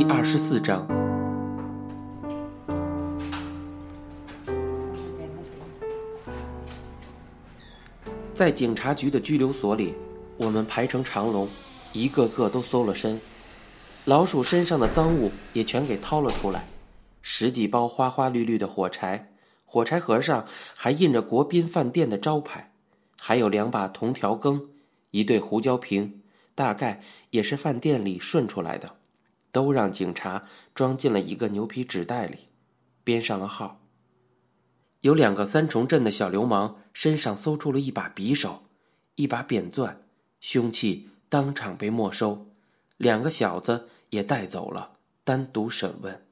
第二十四章，在警察局的拘留所里，我们排成长龙，一个个都搜了身，老鼠身上的赃物也全给掏了出来，十几包花花绿绿的火柴，火柴盒上还印着国宾饭店的招牌，还有两把铜条羹，一对胡椒瓶，大概也是饭店里顺出来的。都让警察装进了一个牛皮纸袋里，编上了号。有两个三重镇的小流氓身上搜出了一把匕首，一把扁钻，凶器当场被没收，两个小子也带走了，单独审问。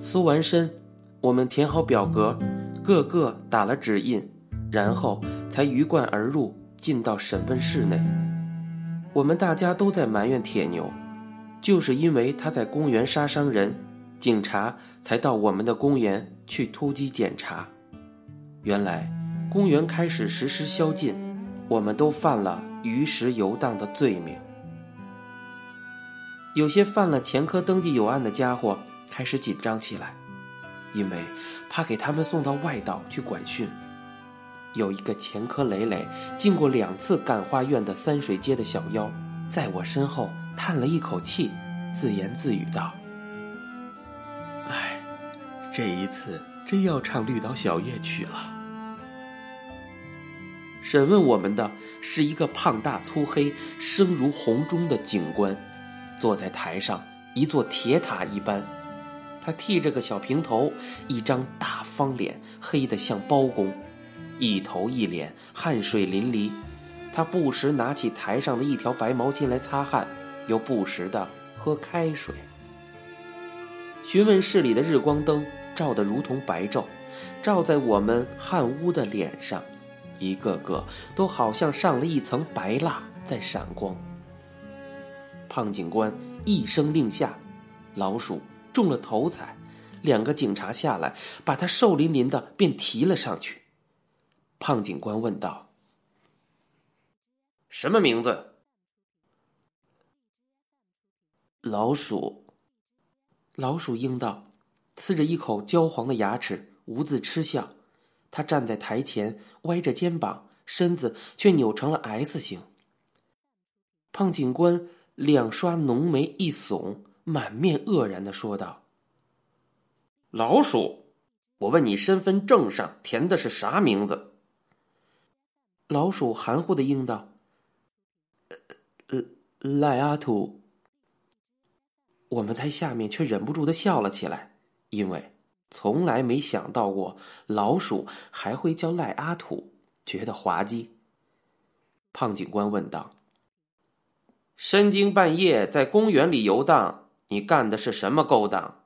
搜完身，我们填好表格，个个打了指印，然后才鱼贯而入，进到审问室内。我们大家都在埋怨铁牛，就是因为他在公园杀伤人，警察才到我们的公园去突击检查。原来，公园开始实施宵禁，我们都犯了鱼食游荡的罪名。有些犯了前科登记有案的家伙开始紧张起来，因为怕给他们送到外岛去管训。有一个前科累累、进过两次感化院的三水街的小妖，在我身后叹了一口气，自言自语道：“哎，这一次真要唱绿岛小夜曲了。”审问我们的是一个胖大粗黑、声如洪钟的警官，坐在台上一座铁塔一般，他剃着个小平头，一张大方脸，黑得像包公。一头一脸汗水淋漓，他不时拿起台上的一条白毛巾来擦汗，又不时的喝开水。询问室里的日光灯照得如同白昼，照在我们汗污的脸上，一个个都好像上了一层白蜡在闪光。胖警官一声令下，老鼠中了头彩，两个警察下来，把他瘦淋淋的便提了上去。胖警官问道：“什么名字？”老鼠。老鼠应道，呲着一口焦黄的牙齿，无字嗤笑。他站在台前，歪着肩膀，身子却扭成了 S 型。胖警官两刷浓眉一耸，满面愕然的说道：“老鼠，我问你，身份证上填的是啥名字？”老鼠含糊的应道：“呃，赖阿土。”我们在下面却忍不住的笑了起来，因为从来没想到过老鼠还会叫赖阿土，觉得滑稽。胖警官问道：“深更半夜在公园里游荡，你干的是什么勾当？”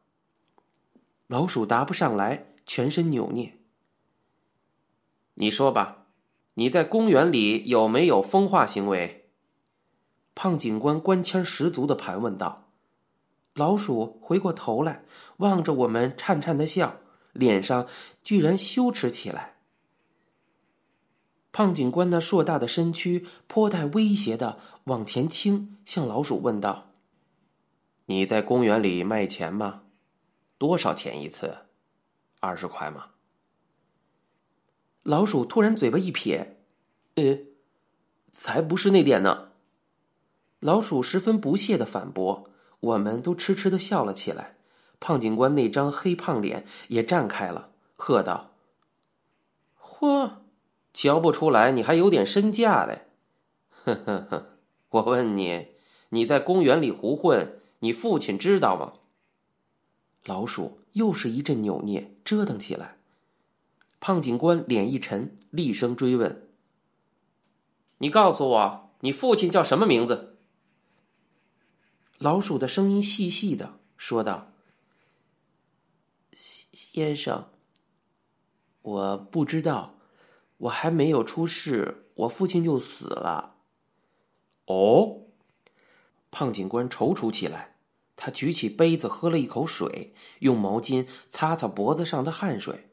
老鼠答不上来，全身扭捏。你说吧。你在公园里有没有风化行为？胖警官官腔十足的盘问道。老鼠回过头来，望着我们，颤颤的笑，脸上居然羞耻起来。胖警官那硕大的身躯颇带威胁的往前倾，向老鼠问道：“你在公园里卖钱吗？多少钱一次？二十块吗？”老鼠突然嘴巴一撇，“呃，才不是那点呢。”老鼠十分不屑的反驳，我们都痴痴的笑了起来。胖警官那张黑胖脸也绽开了，喝道：“嚯，瞧不出来你还有点身价嘞！呵呵呵，我问你，你在公园里胡混，你父亲知道吗？”老鼠又是一阵扭捏，折腾起来。胖警官脸一沉，厉声追问：“你告诉我，你父亲叫什么名字？”老鼠的声音细细的说道：“先生，我不知道，我还没有出世，我父亲就死了。”哦，胖警官踌躇起来，他举起杯子喝了一口水，用毛巾擦擦脖子上的汗水。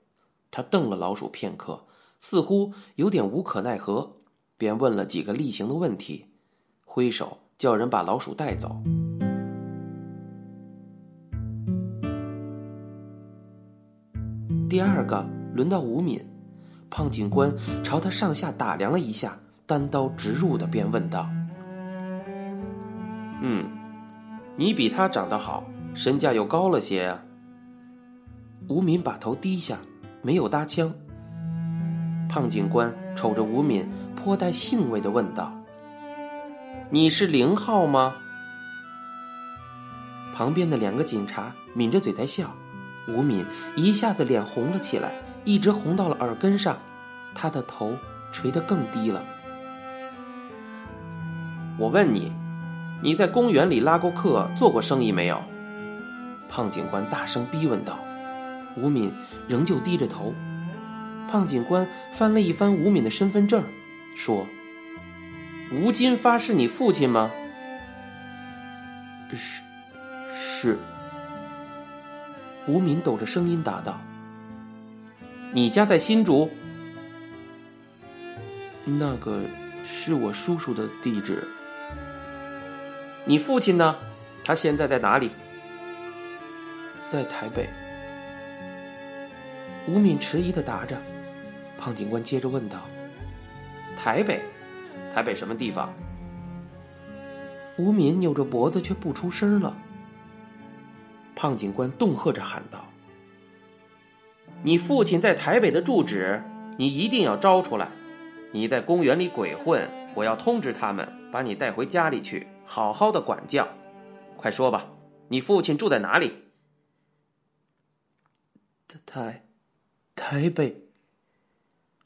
他瞪了老鼠片刻，似乎有点无可奈何，便问了几个例行的问题。挥手叫人把老鼠带走。第二个轮到吴敏，胖警官朝他上下打量了一下，单刀直入的便问道：“嗯，你比他长得好，身价又高了些啊？”吴敏把头低下，没有搭腔。胖警官瞅着吴敏，颇带兴味的问道：“你是零号吗？”旁边的两个警察抿着嘴在笑。吴敏一下子脸红了起来，一直红到了耳根上，他的头垂得更低了。我问你，你在公园里拉过客，做过生意没有？胖警官大声逼问道。吴敏仍旧低着头。胖警官翻了一翻吴敏的身份证，说：“吴金发是你父亲吗？”“是，是。”吴敏抖着声音答道：“你家在新竹？那个是我叔叔的地址。你父亲呢？他现在在哪里？在台北。”吴敏迟疑的答着。胖警官接着问道：“台北，台北什么地方？”吴敏扭着脖子却不出声了。胖警官恫喝着喊道：“你父亲在台北的住址，你一定要招出来！你在公园里鬼混，我要通知他们，把你带回家里去，好好的管教。快说吧，你父亲住在哪里？”台，台北。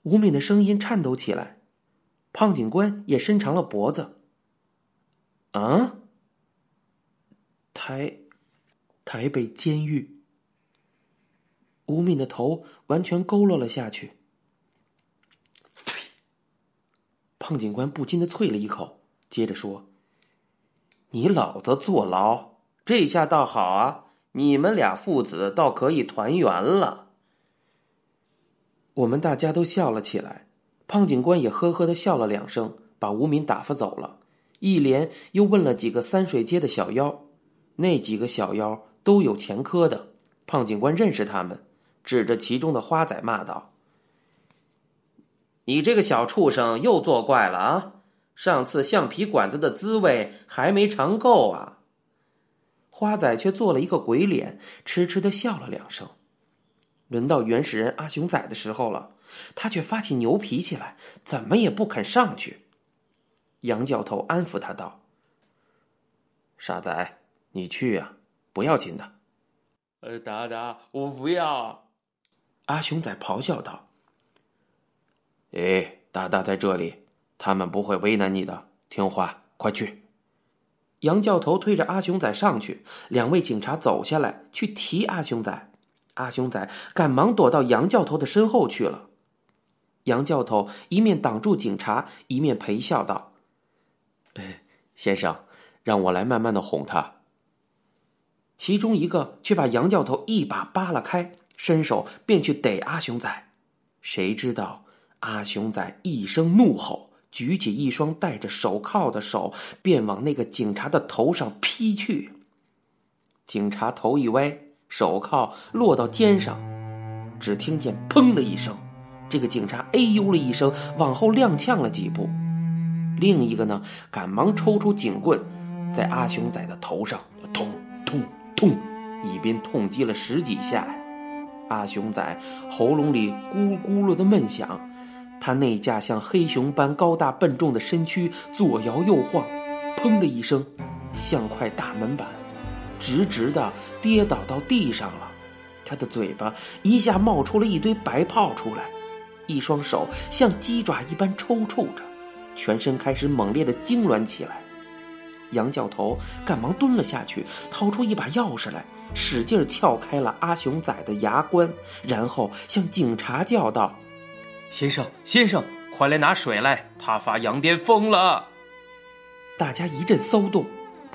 吴敏的声音颤抖起来，胖警官也伸长了脖子。啊，台。台北监狱，吴敏的头完全佝偻了下去。胖警官不禁的啐了一口，接着说：“你老子坐牢，这下倒好啊！你们俩父子倒可以团圆了。”我们大家都笑了起来，胖警官也呵呵的笑了两声，把吴敏打发走了。一连又问了几个三水街的小妖，那几个小妖。都有前科的，胖警官认识他们，指着其中的花仔骂道：“你这个小畜生又作怪了啊！上次橡皮管子的滋味还没尝够啊！”花仔却做了一个鬼脸，痴痴的笑了两声。轮到原始人阿雄仔的时候了，他却发起牛脾气来，怎么也不肯上去。杨教头安抚他道：“傻仔，你去呀。”不要紧的，呃，达达，我不要。阿雄仔咆哮道：“哎，达达在这里，他们不会为难你的。听话，快去。”杨教头推着阿雄仔上去，两位警察走下来去提阿雄仔。阿雄仔赶忙躲到杨教头的身后去了。杨教头一面挡住警察，一面陪笑道：“哎，先生，让我来慢慢的哄他。”其中一个却把杨教头一把扒拉开，伸手便去逮阿雄仔。谁知道阿雄仔一声怒吼，举起一双戴着手铐的手，便往那个警察的头上劈去。警察头一歪，手铐落到肩上，只听见“砰”的一声，这个警察哎呦了一声，往后踉跄了几步。另一个呢，赶忙抽出警棍，在阿雄仔的头上咚咚。痛，一边痛击了十几下，阿雄仔喉咙里咕咕噜的闷响，他那架像黑熊般高大笨重的身躯左摇右晃，砰的一声，像块大门板，直直的跌倒到地上了。他的嘴巴一下冒出了一堆白泡出来，一双手像鸡爪一般抽搐着，全身开始猛烈的痉挛起来。杨教头赶忙蹲了下去，掏出一把钥匙来，使劲撬开了阿雄仔的牙关，然后向警察叫道：“先生，先生，快来拿水来！他发羊癫疯了！”大家一阵骚动。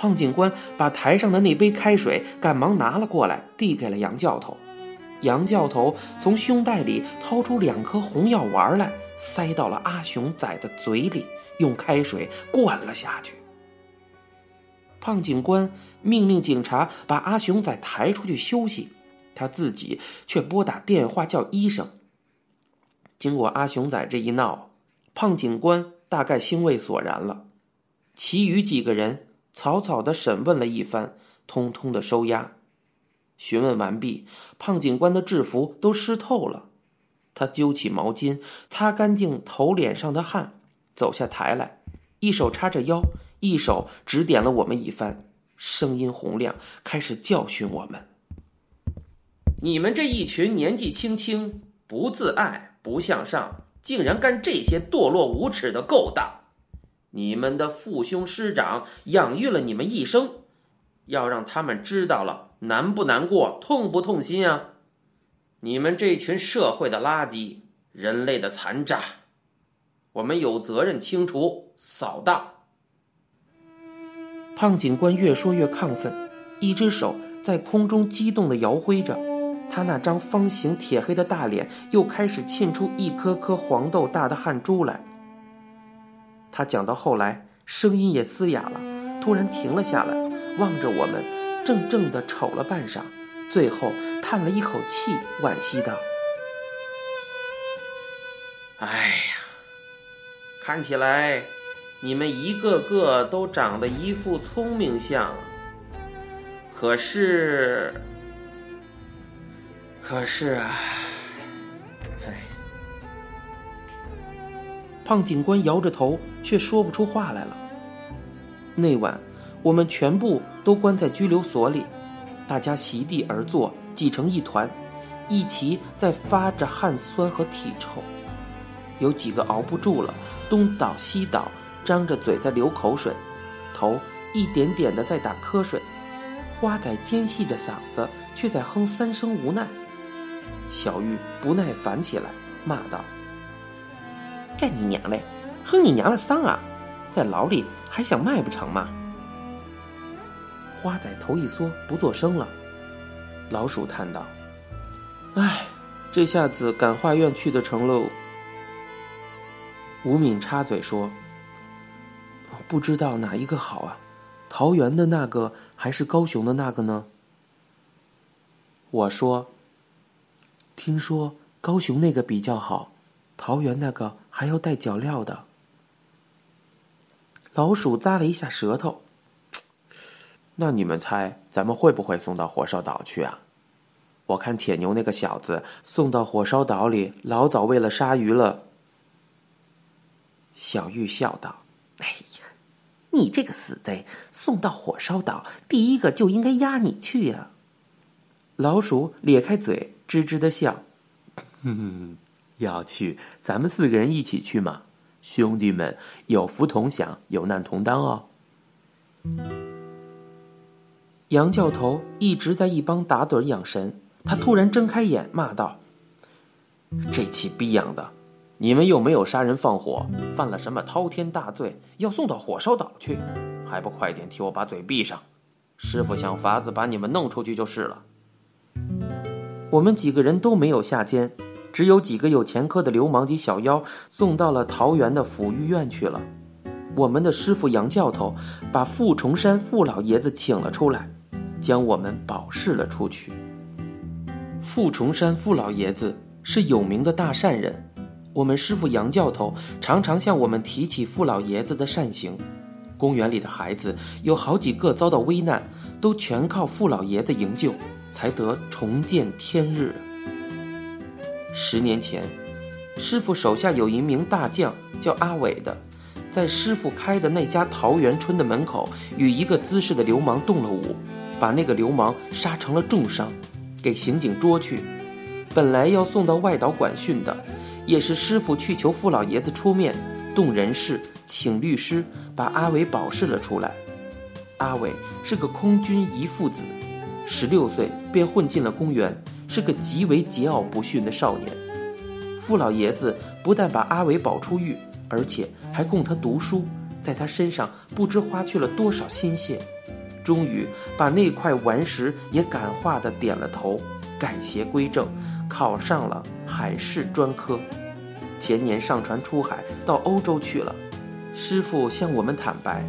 胖警官把台上的那杯开水赶忙拿了过来，递给了杨教头。杨教头从胸袋里掏出两颗红药丸来，塞到了阿雄仔的嘴里，用开水灌了下去。胖警官命令警察把阿雄仔抬出去休息，他自己却拨打电话叫医生。经过阿雄仔这一闹，胖警官大概兴味索然了，其余几个人草草的审问了一番，通通的收押。询问完毕，胖警官的制服都湿透了，他揪起毛巾擦干净头脸上的汗，走下台来，一手叉着腰，一手指点了我们一番，声音洪亮，开始教训我们：“你们这一群年纪轻轻、不自爱、不向上，竟然干这些堕落无耻的勾当！你们的父兄师长养育了你们一生，要让他们知道了。”难不难过，痛不痛心啊？你们这群社会的垃圾，人类的残渣，我们有责任清除扫荡。胖警官越说越亢奋，一只手在空中激动的摇挥着，他那张方形铁黑的大脸又开始沁出一颗颗黄豆大的汗珠来。他讲到后来，声音也嘶哑了，突然停了下来，望着我们。怔怔的瞅了半晌，最后叹了一口气，惋惜道：“哎呀，看起来你们一个个都长得一副聪明相，可是，可是啊，胖警官摇着头，却说不出话来了。那晚。我们全部都关在拘留所里，大家席地而坐，挤成一团，一齐在发着汗酸和体臭。有几个熬不住了，东倒西倒，张着嘴在流口水，头一点点的在打瞌睡。花仔尖细着嗓子，却在哼三声无奈。小玉不耐烦起来，骂道：“干你娘嘞！哼你娘的丧啊！在牢里还想卖不成吗？”花仔头一缩，不作声了。老鼠叹道：“唉，这下子感化院去的成喽。”吴敏插嘴说：“不知道哪一个好啊？桃园的那个还是高雄的那个呢？”我说：“听说高雄那个比较好，桃园那个还要带脚镣的。”老鼠咂了一下舌头。那你们猜咱们会不会送到火烧岛去啊？我看铁牛那个小子送到火烧岛里，老早喂了鲨鱼了。小玉笑道：“哎呀，你这个死贼，送到火烧岛，第一个就应该押你去呀！”老鼠咧开嘴，吱吱的笑：“哼哼，要去，咱们四个人一起去嘛，兄弟们有福同享，有难同当哦。”杨教头一直在一帮打盹养神，他突然睁开眼，骂道：“这起逼养的，你们又没有杀人放火，犯了什么滔天大罪，要送到火烧岛去，还不快点替我把嘴闭上！师傅想法子把你们弄出去就是了。”我们几个人都没有下监，只有几个有前科的流氓及小妖送到了桃园的抚育院去了。我们的师傅杨教头把傅崇山傅老爷子请了出来。将我们保释了出去。傅崇山傅老爷子是有名的大善人，我们师傅杨教头常常向我们提起傅老爷子的善行。公园里的孩子有好几个遭到危难，都全靠傅老爷子营救，才得重见天日。十年前，师傅手下有一名大将叫阿伟的，在师傅开的那家桃源春的门口，与一个滋事的流氓动了武。把那个流氓杀成了重伤，给刑警捉去。本来要送到外岛管训的，也是师傅去求傅老爷子出面，动人事，请律师把阿伟保释了出来。阿伟是个空军遗父子，十六岁便混进了公园，是个极为桀骜不驯的少年。傅老爷子不但把阿伟保出狱，而且还供他读书，在他身上不知花去了多少心血。终于把那块顽石也感化的点了头，改邪归正，考上了海事专科。前年上船出海到欧洲去了。师傅向我们坦白，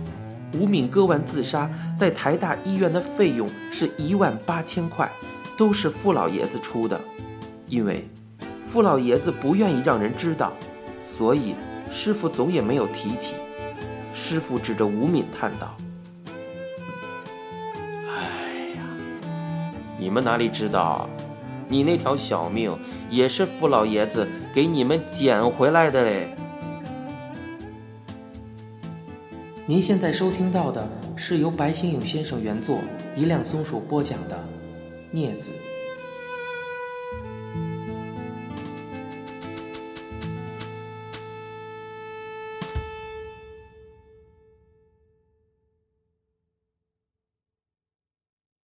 吴敏割腕自杀，在台大医院的费用是一万八千块，都是傅老爷子出的。因为傅老爷子不愿意让人知道，所以师傅总也没有提起。师傅指着吴敏叹道：“哎呀，你们哪里知道，你那条小命也是傅老爷子给你们捡回来的嘞。”您现在收听到的是由白先勇先生原作、一辆松鼠播讲的《镊子》。